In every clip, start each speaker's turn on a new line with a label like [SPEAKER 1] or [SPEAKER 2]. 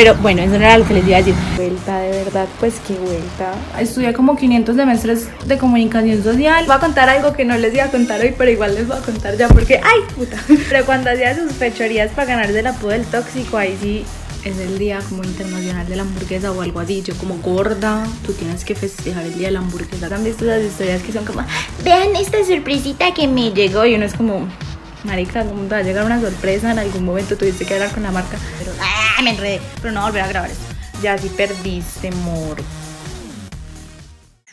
[SPEAKER 1] Pero bueno, eso no era lo que les iba a decir.
[SPEAKER 2] Vuelta, de verdad, pues qué vuelta.
[SPEAKER 3] Estudié como 500 semestres de comunicación social.
[SPEAKER 1] Voy a contar algo que no les iba a contar hoy, pero igual les voy a contar ya porque, ¡ay, puta! Pero cuando hacía sus fechorías para ganar del apodo del tóxico, ahí sí es el día como internacional de la hamburguesa o algo así. Yo como gorda, tú tienes que festejar el día de la hamburguesa. ¿Han visto esas historias que son como, vean esta sorpresita que me llegó? Y uno es como, marica, ¿cómo te va a llegar una sorpresa? En algún momento tuviste que hablar con la marca. Pero, ¡ah, me enredé! Pero no volver a grabar esto. Ya sí perdiste, moro.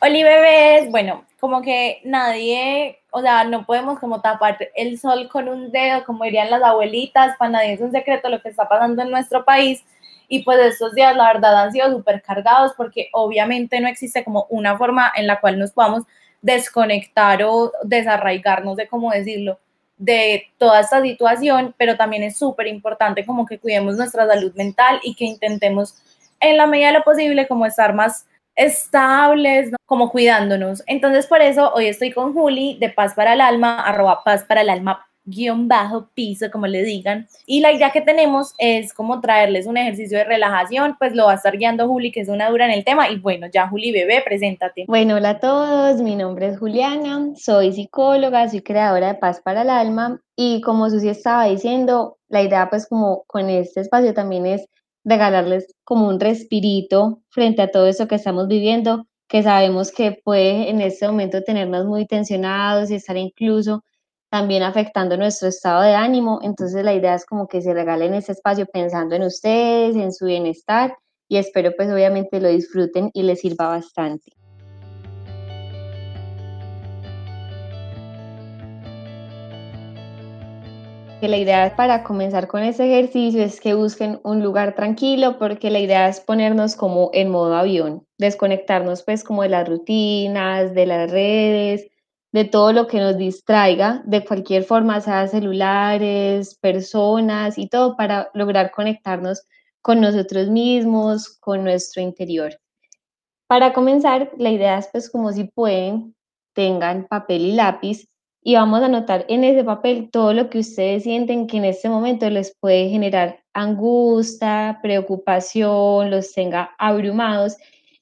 [SPEAKER 1] Oli bebés, bueno, como que nadie, o sea, no podemos como tapar el sol con un dedo, como dirían las abuelitas, para nadie es un secreto lo que está pasando en nuestro país. Y pues estos días, la verdad, han sido súper cargados porque obviamente no existe como una forma en la cual nos podamos desconectar o desarraigarnos de cómo decirlo de toda esta situación, pero también es súper importante como que cuidemos nuestra salud mental y que intentemos en la medida de lo posible como estar más estables, como cuidándonos. Entonces, por eso hoy estoy con Juli de Paz para el Alma, arroba Paz para el Alma guion bajo piso, como le digan. Y la idea que tenemos es como traerles un ejercicio de relajación, pues lo va a estar guiando Juli, que es una dura en el tema. Y bueno, ya Juli, bebé, preséntate.
[SPEAKER 2] Bueno, hola a todos, mi nombre es Juliana, soy psicóloga, soy creadora de Paz para el Alma y como Susi estaba diciendo, la idea pues como con este espacio también es regalarles como un respirito frente a todo eso que estamos viviendo, que sabemos que puede en este momento tenernos muy tensionados y estar incluso también afectando nuestro estado de ánimo. Entonces la idea es como que se regalen ese espacio pensando en ustedes, en su bienestar y espero pues obviamente lo disfruten y les sirva bastante. que la idea para comenzar con ese ejercicio es que busquen un lugar tranquilo porque la idea es ponernos como en modo avión, desconectarnos pues como de las rutinas, de las redes, de todo lo que nos distraiga de cualquier forma, sea celulares, personas y todo para lograr conectarnos con nosotros mismos, con nuestro interior. Para comenzar, la idea es pues como si pueden, tengan papel y lápiz y vamos a anotar en ese papel todo lo que ustedes sienten que en este momento les puede generar angustia, preocupación, los tenga abrumados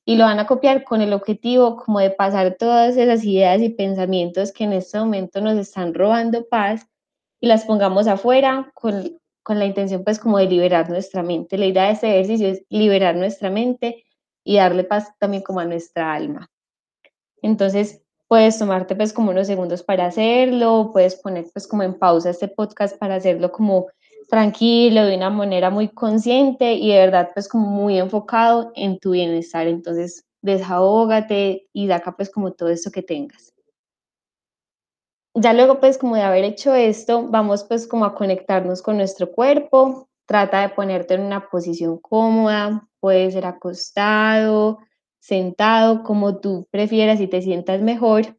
[SPEAKER 2] y lo van a copiar con el objetivo como de pasar todas esas ideas y pensamientos que en este momento nos están robando paz y las pongamos afuera con, con la intención pues como de liberar nuestra mente. La idea de este ejercicio es liberar nuestra mente y darle paz también como a nuestra alma. Entonces, Puedes tomarte pues como unos segundos para hacerlo, puedes poner pues como en pausa este podcast para hacerlo como tranquilo, de una manera muy consciente y de verdad pues como muy enfocado en tu bienestar. Entonces desahógate y saca pues como todo esto que tengas. Ya luego pues como de haber hecho esto, vamos pues como a conectarnos con nuestro cuerpo. Trata de ponerte en una posición cómoda, puede ser acostado, sentado, como tú prefieras y te sientas mejor.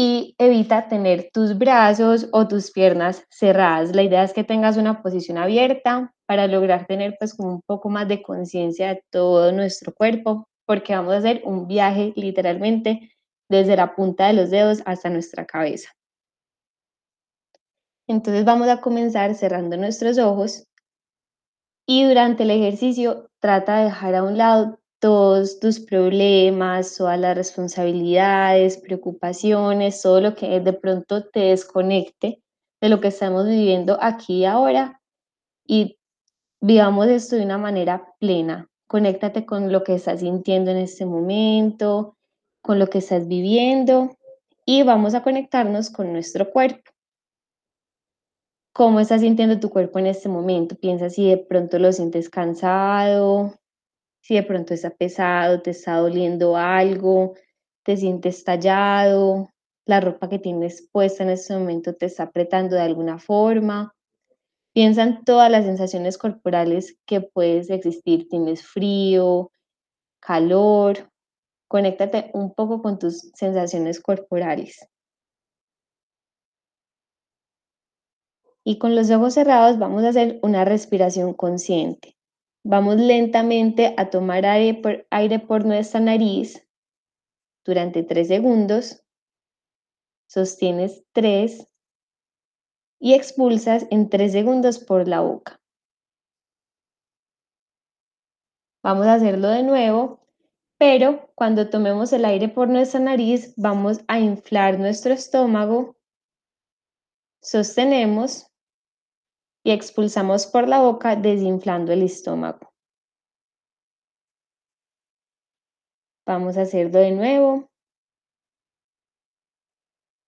[SPEAKER 2] Y evita tener tus brazos o tus piernas cerradas. La idea es que tengas una posición abierta para lograr tener pues como un poco más de conciencia de todo nuestro cuerpo, porque vamos a hacer un viaje literalmente desde la punta de los dedos hasta nuestra cabeza. Entonces vamos a comenzar cerrando nuestros ojos y durante el ejercicio trata de dejar a un lado todos tus problemas, todas las responsabilidades, preocupaciones, todo lo que de pronto te desconecte de lo que estamos viviendo aquí y ahora y vivamos esto de una manera plena. Conéctate con lo que estás sintiendo en este momento, con lo que estás viviendo y vamos a conectarnos con nuestro cuerpo. ¿Cómo estás sintiendo tu cuerpo en este momento? Piensa si de pronto lo sientes cansado, si de pronto está pesado, te está doliendo algo, te sientes tallado, la ropa que tienes puesta en este momento te está apretando de alguna forma. Piensa en todas las sensaciones corporales que puedes existir. Tienes frío, calor. Conéctate un poco con tus sensaciones corporales. Y con los ojos cerrados vamos a hacer una respiración consciente. Vamos lentamente a tomar aire por, nuestra nariz durante tres segundos. Sostienes tres y expulsas en tres segundos por la boca. Vamos a hacerlo de nuevo, pero cuando tomemos el aire por nuestra nariz, vamos a inflar nuestro estómago, sostenemos y expulsamos por la boca desinflando el estómago. Vamos a hacerlo de nuevo.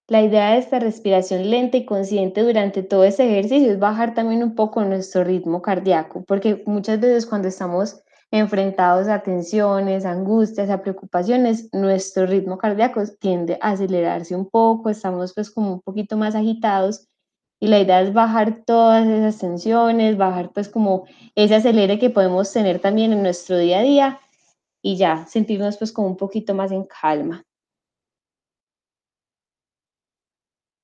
[SPEAKER 2] La idea de esta respiración lenta y consciente durante todo este ejercicio es bajar también un poco nuestro ritmo cardíaco, porque muchas veces cuando estamos enfrentados a tensiones, angustias, a preocupaciones, nuestro ritmo cardíaco tiende a acelerarse un poco, estamos pues como un poquito más agitados y la idea es bajar todas esas tensiones, bajar pues como ese acelere que podemos tener también en nuestro día a día y ya sentirnos pues como un poquito más en calma.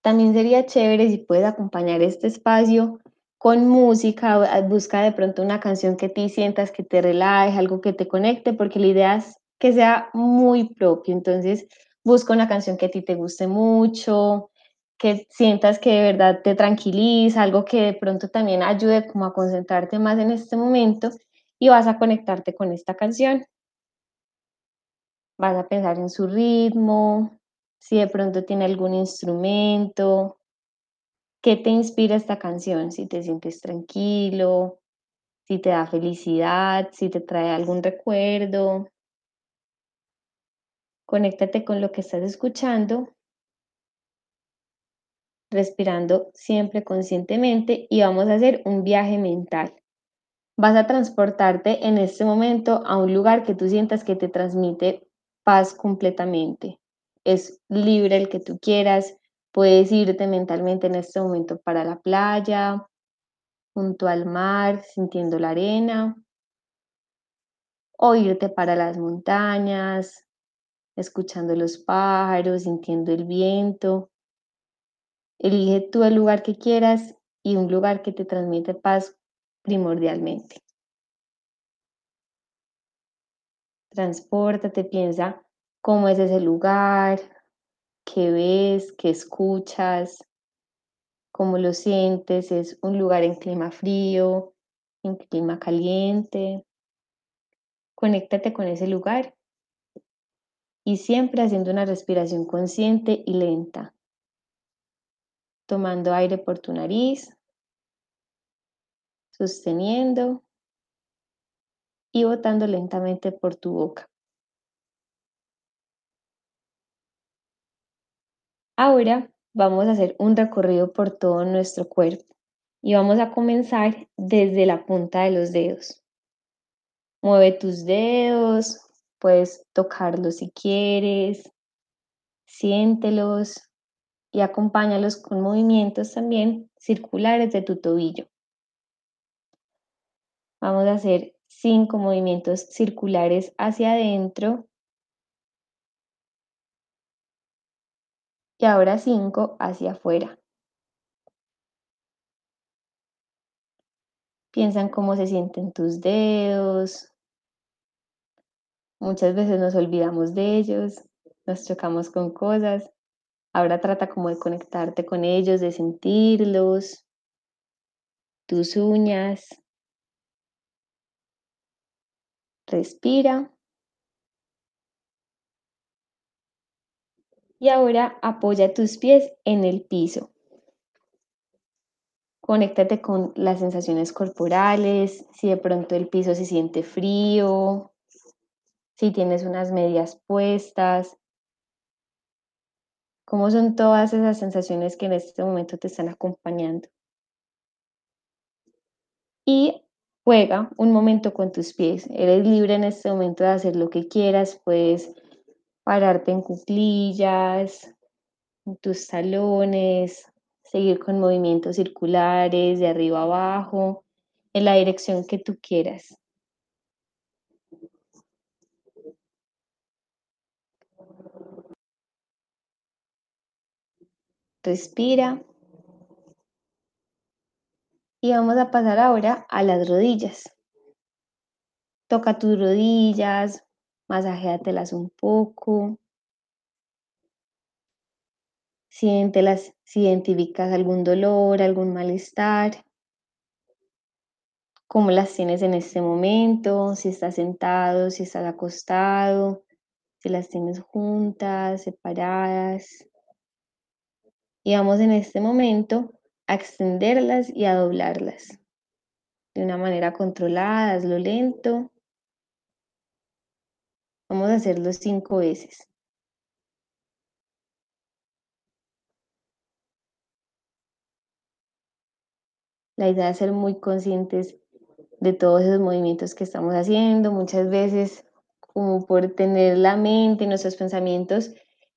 [SPEAKER 2] También sería chévere si puedes acompañar este espacio con música, busca de pronto una canción que te sientas que te relaje, algo que te conecte, porque la idea es que sea muy propio. Entonces, busca una canción que a ti te guste mucho, que sientas que de verdad te tranquiliza, algo que de pronto también ayude como a concentrarte más en este momento y vas a conectarte con esta canción. Vas a pensar en su ritmo, si de pronto tiene algún instrumento, qué te inspira esta canción, si te sientes tranquilo, si te da felicidad, si te trae algún recuerdo. Conéctate con lo que estás escuchando, respirando siempre conscientemente y vamos a hacer un viaje mental. Vas a transportarte en este momento a un lugar que tú sientas que te transmite paz completamente es libre el que tú quieras. Puedes irte mentalmente en este momento para la playa, junto al mar, sintiendo la arena, o irte para las montañas, escuchando los pájaros, sintiendo el viento. Elige tú el lugar que quieras y un lugar que te transmite paz primordialmente. Transpórtate, piensa cómo es ese lugar, qué ves, qué escuchas, cómo lo sientes, es un lugar en clima frío, en clima caliente. Conéctate con ese lugar y siempre haciendo una respiración consciente y lenta, tomando aire por tu nariz, sosteniendo y botando lentamente por tu boca. Ahora vamos a hacer un recorrido por todo nuestro cuerpo y vamos a comenzar desde la punta de los dedos. Mueve tus dedos, puedes tocarlos si quieres, siéntelos y acompáñalos con movimientos también circulares de tu tobillo. Vamos a hacer cinco movimientos circulares hacia adentro y ahora cinco hacia afuera. Piensa en cómo se sienten tus dedos. Muchas veces nos olvidamos de ellos, nos chocamos con cosas. Ahora trata como de conectarte con ellos, de sentirlos, tus uñas. Respira. Y ahora apoya tus pies en el piso. Conéctate con las sensaciones corporales, si de pronto el piso se siente frío, si tienes unas medias puestas, cómo son todas esas sensaciones que en este momento te están acompañando. Y juega un momento con tus pies. Eres libre en este momento de hacer lo que quieras, puedes pararte en cuclillas, en tus talones, seguir con movimientos circulares de arriba abajo, en la dirección que tú quieras. Respira. Y vamos a pasar ahora a las rodillas. Toca tus rodillas, masajéatelas un poco. Siéntelas si identificas algún dolor, algún malestar. cómo las tienes en este momento, si estás sentado, si estás acostado, si las tienes juntas, separadas. Y vamos en este momento a extenderlas y a doblarlas de una manera controlada, hazlo lento. Vamos a hacerlo cinco veces. La idea es ser muy conscientes de todos esos movimientos que estamos haciendo. Muchas veces, como por tener la mente nuestros pensamientos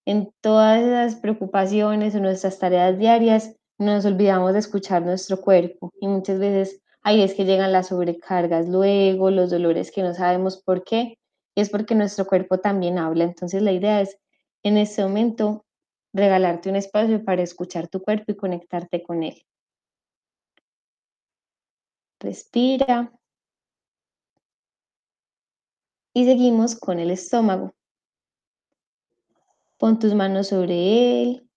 [SPEAKER 2] en todas esas preocupaciones o nuestras tareas diarias, nos olvidamos de escuchar nuestro cuerpo y muchas veces ahí es que llegan las sobrecargas luego, los dolores que no sabemos por qué, y es porque nuestro cuerpo también habla. Entonces la idea es en este momento regalarte un espacio para escuchar tu cuerpo y conectarte con él. Respira. Y seguimos con el estómago. Pon tus manos sobre él.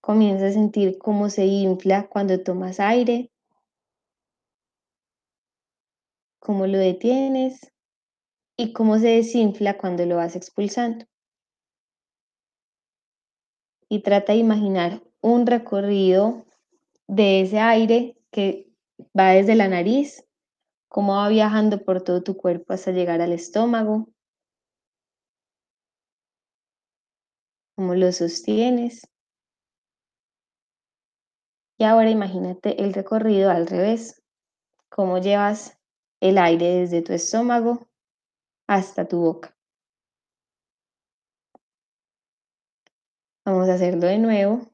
[SPEAKER 2] Comienza a sentir cómo se infla cuando tomas aire. Cómo lo detienes y cómo se desinfla cuando lo vas expulsando. Y trata de imaginar un recorrido de ese aire que Va desde la nariz, cómo va viajando por todo tu cuerpo hasta llegar al estómago. Cómo lo sostienes. Y ahora imagínate el recorrido al revés. Cómo llevas el aire desde tu estómago hasta tu boca. Vamos a hacerlo de nuevo.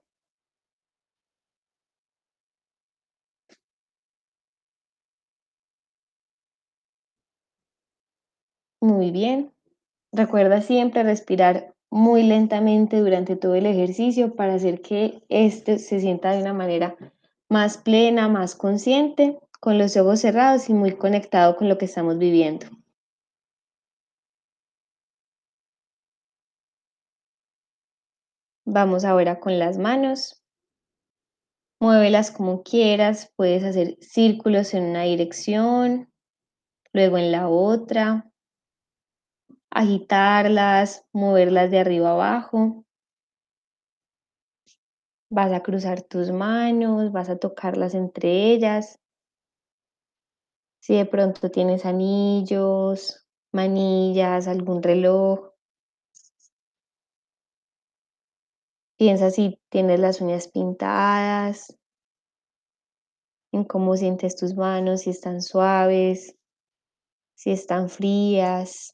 [SPEAKER 2] Muy bien. Recuerda siempre respirar muy lentamente durante todo el ejercicio para hacer que este se sienta de una manera más plena, más consciente, con los ojos cerrados y muy conectado con lo que estamos viviendo. Vamos ahora con las manos. Muévelas como quieras, puedes hacer círculos en una dirección, luego en la otra, agitarlas, moverlas de arriba abajo. Vas a cruzar tus manos, vas a tocarlas entre ellas. Si de pronto tienes anillos, manillas, algún reloj. Piensa si tienes las uñas pintadas, en cómo sientes tus manos, si están suaves, si están frías.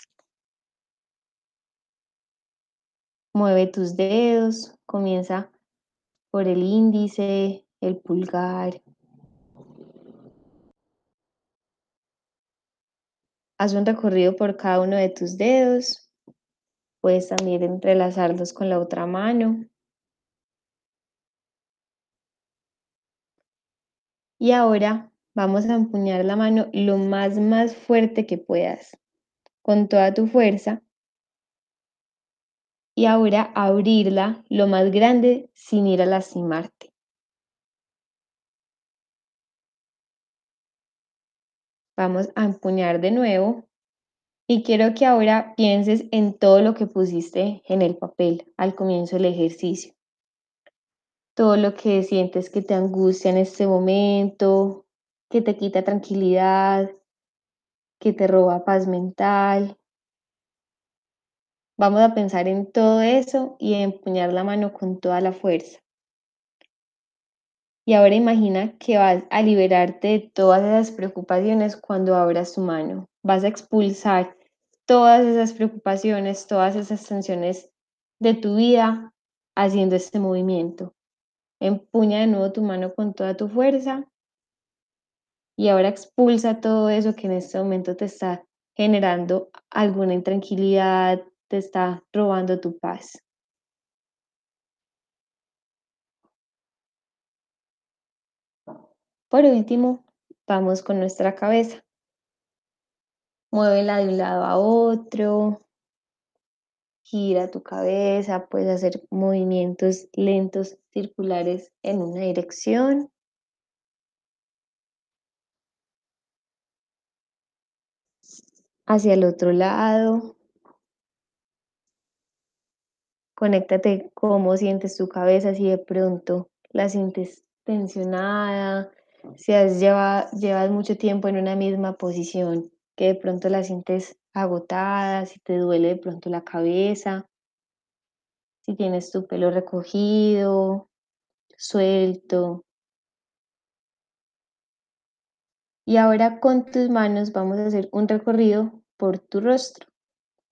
[SPEAKER 2] Mueve tus dedos, comienza por el índice, el pulgar. Haz un recorrido por cada uno de tus dedos. Puedes también entrelazarlos con la otra mano. Y ahora vamos a empuñar la mano lo más, más fuerte que puedas, con toda tu fuerza y ahora abrirla lo más grande sin ir a lastimarte. Vamos a empuñar de nuevo y quiero que ahora pienses en todo lo que pusiste en el papel al comienzo del ejercicio. Todo lo que sientes que te angustia en este momento, que te quita tranquilidad, que te roba paz mental, Vamos a pensar en todo eso y empuñar la mano con toda la fuerza. Y ahora imagina que vas a liberarte de todas esas preocupaciones cuando abras tu mano. Vas a expulsar todas esas preocupaciones, todas esas tensiones de tu vida haciendo este movimiento. Empuña de nuevo tu mano con toda tu fuerza y ahora expulsa todo eso que en este momento te está generando alguna intranquilidad, te está robando tu paz. Por último, vamos con nuestra cabeza. Muévela de un lado a otro. Gira tu cabeza, puedes hacer movimientos lentos circulares en una dirección. hacia el otro lado. Conéctate cómo sientes tu cabeza, si de pronto la sientes tensionada, si has llevas mucho tiempo en una misma posición, que de pronto la sientes agotada, si te duele de pronto la cabeza, si tienes tu pelo recogido, suelto. Y ahora con tus manos vamos a hacer un recorrido por tu rostro.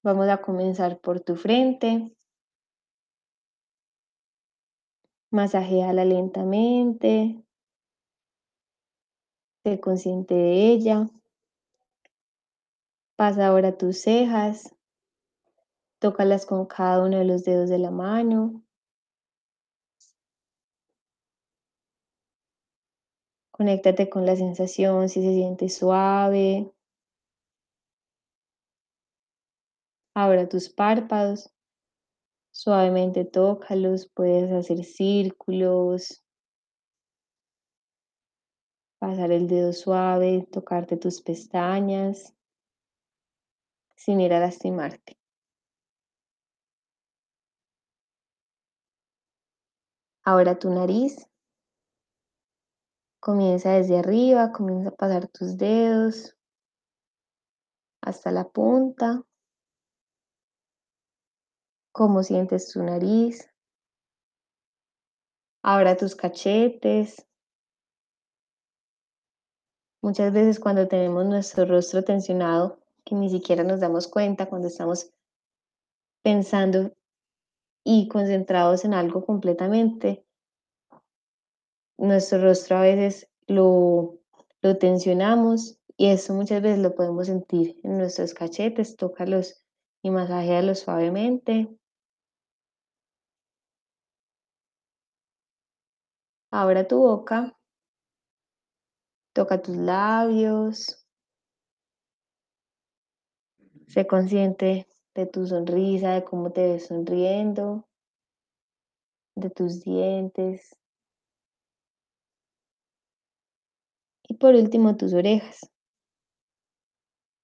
[SPEAKER 2] Vamos a comenzar por tu frente. Masajéala lentamente. Sé consciente de ella. Pasa ahora tus cejas. Tócalas con cada uno de los dedos de la mano. Conéctate con la sensación si se siente suave. Ahora tus párpados. Suavemente tócalos, puedes hacer círculos, pasar el dedo suave, tocarte tus pestañas, sin ir a lastimarte. Ahora tu nariz. Comienza desde arriba, comienza a pasar tus dedos hasta la punta. ¿Cómo sientes tu nariz? Ahora tus cachetes. Muchas veces cuando tenemos nuestro rostro tensionado, que ni siquiera nos damos cuenta cuando estamos pensando y concentrados en algo completamente, nuestro rostro a veces lo, lo tensionamos y eso muchas veces lo podemos sentir en nuestros cachetes, tócalos y masajéalos suavemente. Abra tu boca, toca tus labios, sé consciente de tu sonrisa, de cómo te ves sonriendo, de tus dientes. Y por último, tus orejas.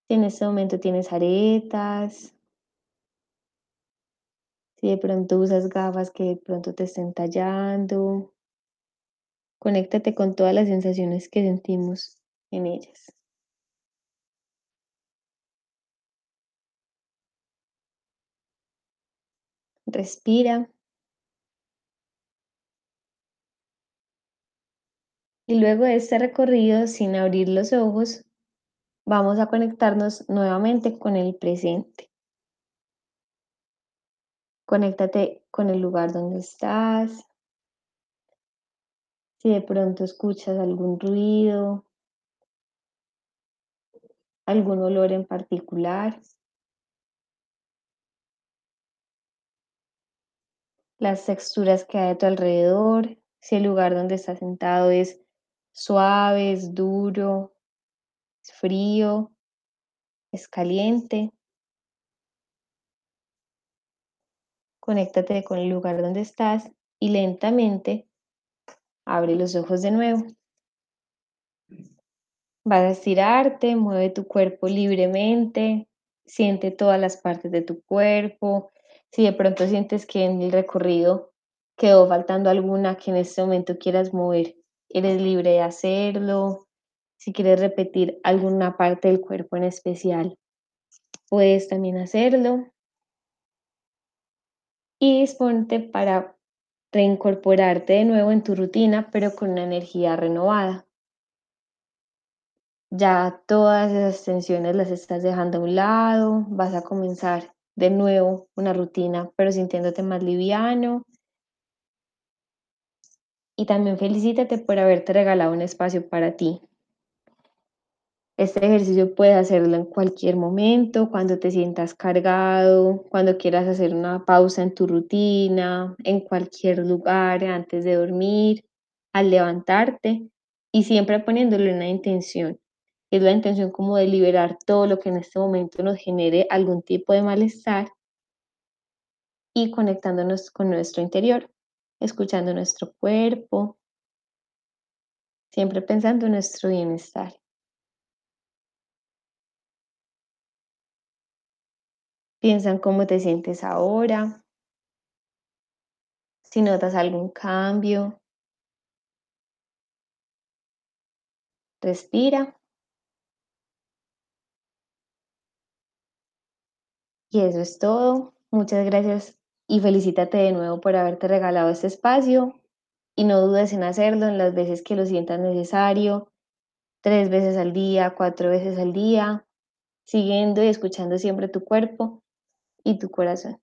[SPEAKER 2] Si en este momento tienes aretas, si de pronto usas gafas que de pronto te estén tallando, Conéctate con todas las sensaciones que sentimos en ellas. Respira. Y luego de este recorrido, sin abrir los ojos, vamos a conectarnos nuevamente con el presente. Conéctate con el lugar donde estás, si de pronto escuchas algún ruido, algún olor en particular. Las texturas que hay a tu alrededor, si el lugar donde estás sentado es suave, es duro, es frío, es caliente. Conéctate con el lugar donde estás y lentamente Abre los ojos de nuevo. Vas a estirarte, mueve tu cuerpo libremente, siente todas las partes de tu cuerpo. Si de pronto sientes que en el recorrido quedó faltando alguna que en este momento quieras mover, eres libre de hacerlo. Si quieres repetir alguna parte del cuerpo en especial, puedes también hacerlo. Y disponte para reincorporarte de nuevo en tu rutina, pero con una energía renovada. Ya todas esas tensiones las estás dejando a un lado, vas a comenzar de nuevo una rutina, pero sintiéndote más liviano. Y también felicítate por haberte regalado un espacio para ti, este ejercicio puedes hacerlo en cualquier momento, cuando te sientas cargado, cuando quieras hacer una pausa en tu rutina, en cualquier lugar, antes de dormir, al levantarte y siempre poniéndole una intención. Es la intención como de liberar todo lo que en este momento nos genere algún tipo de malestar y conectándonos con nuestro interior, escuchando nuestro cuerpo, siempre pensando en nuestro bienestar. Piensa en cómo te sientes ahora, si notas algún cambio. Respira. Y eso es todo. Muchas gracias y felicítate de nuevo por haberte regalado este espacio y no dudes en hacerlo en las veces que lo sientas necesario, tres veces al día, cuatro veces al día, siguiendo y escuchando siempre tu cuerpo y tu corazón.